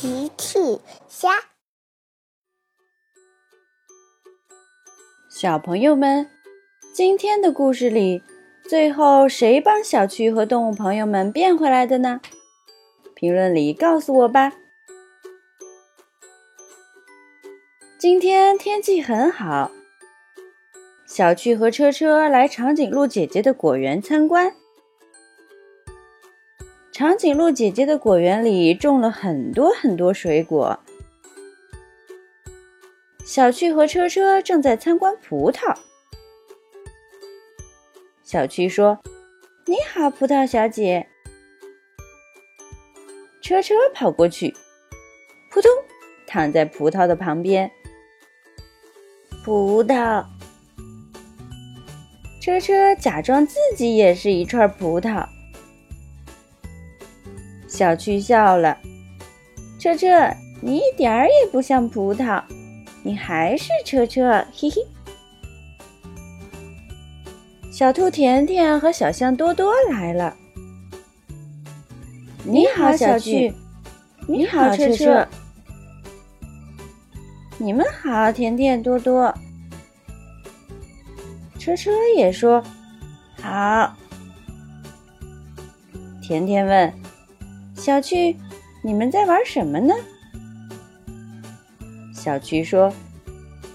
奇趣虾，小朋友们，今天的故事里，最后谁帮小趣和动物朋友们变回来的呢？评论里告诉我吧。今天天气很好，小趣和车车来长颈鹿姐姐的果园参观。长颈鹿姐姐的果园里种了很多很多水果。小趣和车车正在参观葡萄。小趣说：“你好，葡萄小姐。”车车跑过去，扑通，躺在葡萄的旁边。葡萄。车车假装自己也是一串葡萄。小趣笑了，车车，你一点儿也不像葡萄，你还是车车，嘿嘿。小兔甜甜和小象多多来了，你好，小趣，你好，车车，你们好，甜甜多多。车车也说好。甜甜问。小趣，你们在玩什么呢？小趣说：“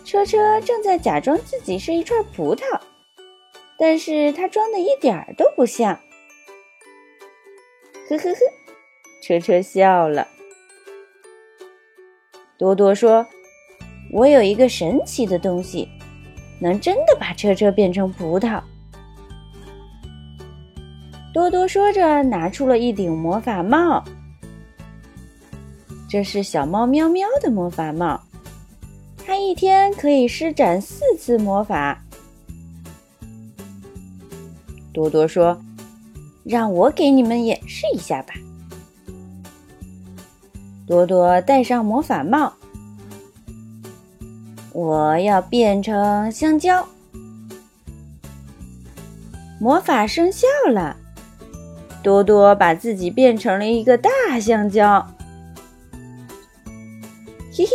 车车正在假装自己是一串葡萄，但是他装的一点儿都不像。”呵呵呵，车车笑了。多多说：“我有一个神奇的东西，能真的把车车变成葡萄。”多多说着，拿出了一顶魔法帽。这是小猫喵喵的魔法帽，它一天可以施展四次魔法。多多说：“让我给你们演示一下吧。”多多戴上魔法帽，我要变成香蕉。魔法生效了。多多把自己变成了一个大香蕉，嘿嘿，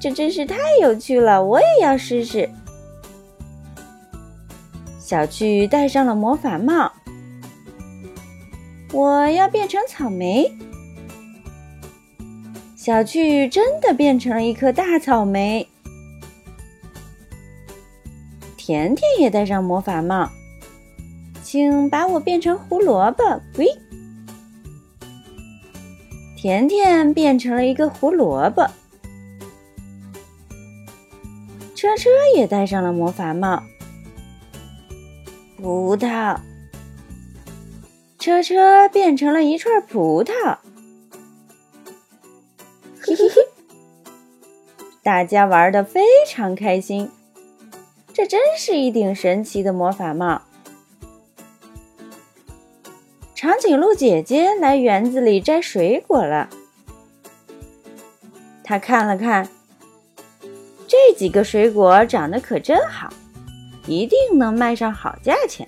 这真是太有趣了！我也要试试。小趣戴上了魔法帽，我要变成草莓。小趣真的变成了一颗大草莓。甜甜也戴上魔法帽。请把我变成胡萝卜，喂！甜甜变成了一个胡萝卜。车车也戴上了魔法帽。葡萄，车车变成了一串葡萄。嘿嘿嘿，大家玩的非常开心。这真是一顶神奇的魔法帽。长颈鹿姐姐来园子里摘水果了。她看了看，这几个水果长得可真好，一定能卖上好价钱。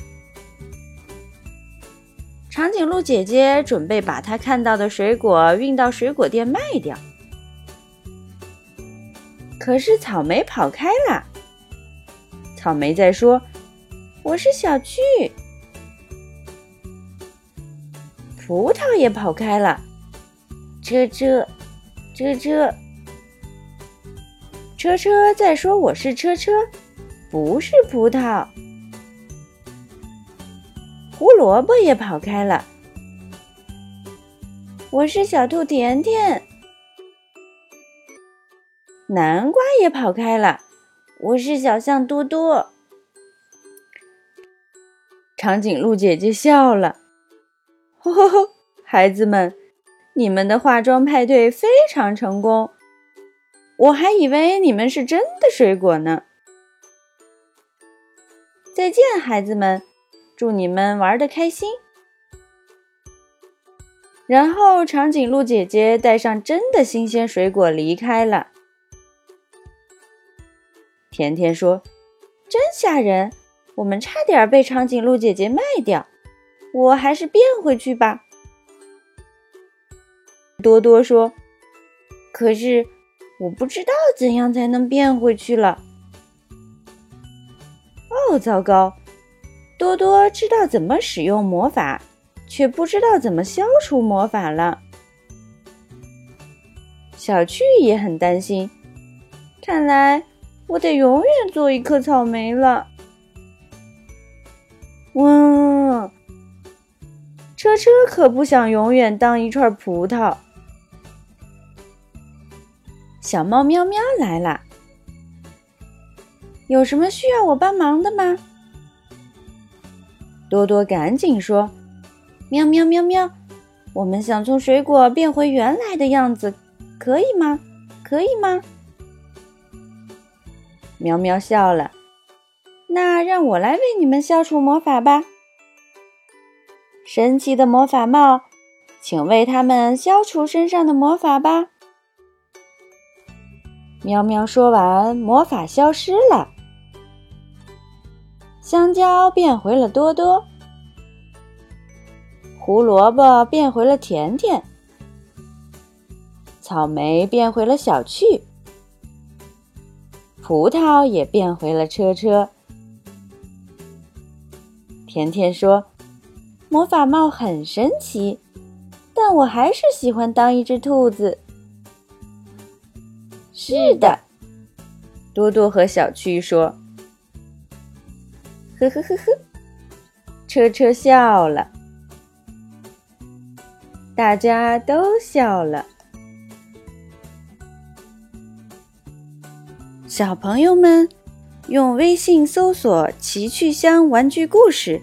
长颈鹿姐姐准备把她看到的水果运到水果店卖掉，可是草莓跑开了。草莓在说：“我是小巨。”葡萄也跑开了，车车，车车，车车在说：“我是车车，不是葡萄。”胡萝卜也跑开了，我是小兔甜甜。南瓜也跑开了，我是小象多多。长颈鹿姐姐笑了。吼吼吼！孩子们，你们的化妆派对非常成功，我还以为你们是真的水果呢。再见，孩子们，祝你们玩的开心。然后，长颈鹿姐姐带上真的新鲜水果离开了。甜甜说：“真吓人，我们差点被长颈鹿姐姐卖掉。”我还是变回去吧。多多说：“可是我不知道怎样才能变回去了。哦，糟糕！多多知道怎么使用魔法，却不知道怎么消除魔法了。小趣也很担心，看来我得永远做一颗草莓了。哇！车车可不想永远当一串葡萄。小猫喵喵来了，有什么需要我帮忙的吗？多多赶紧说：“喵喵喵喵，我们想从水果变回原来的样子，可以吗？可以吗？”喵喵笑了，那让我来为你们消除魔法吧。神奇的魔法帽，请为他们消除身上的魔法吧。喵喵说完，魔法消失了。香蕉变回了多多，胡萝卜变回了甜甜，草莓变回了小趣，葡萄也变回了车车。甜甜说：“魔法帽很神奇，但我还是喜欢当一只兔子。”是的，多多和小趣说。呵呵呵呵，车车笑了，大家都笑了。小朋友们，用微信搜索“奇趣箱玩具故事”，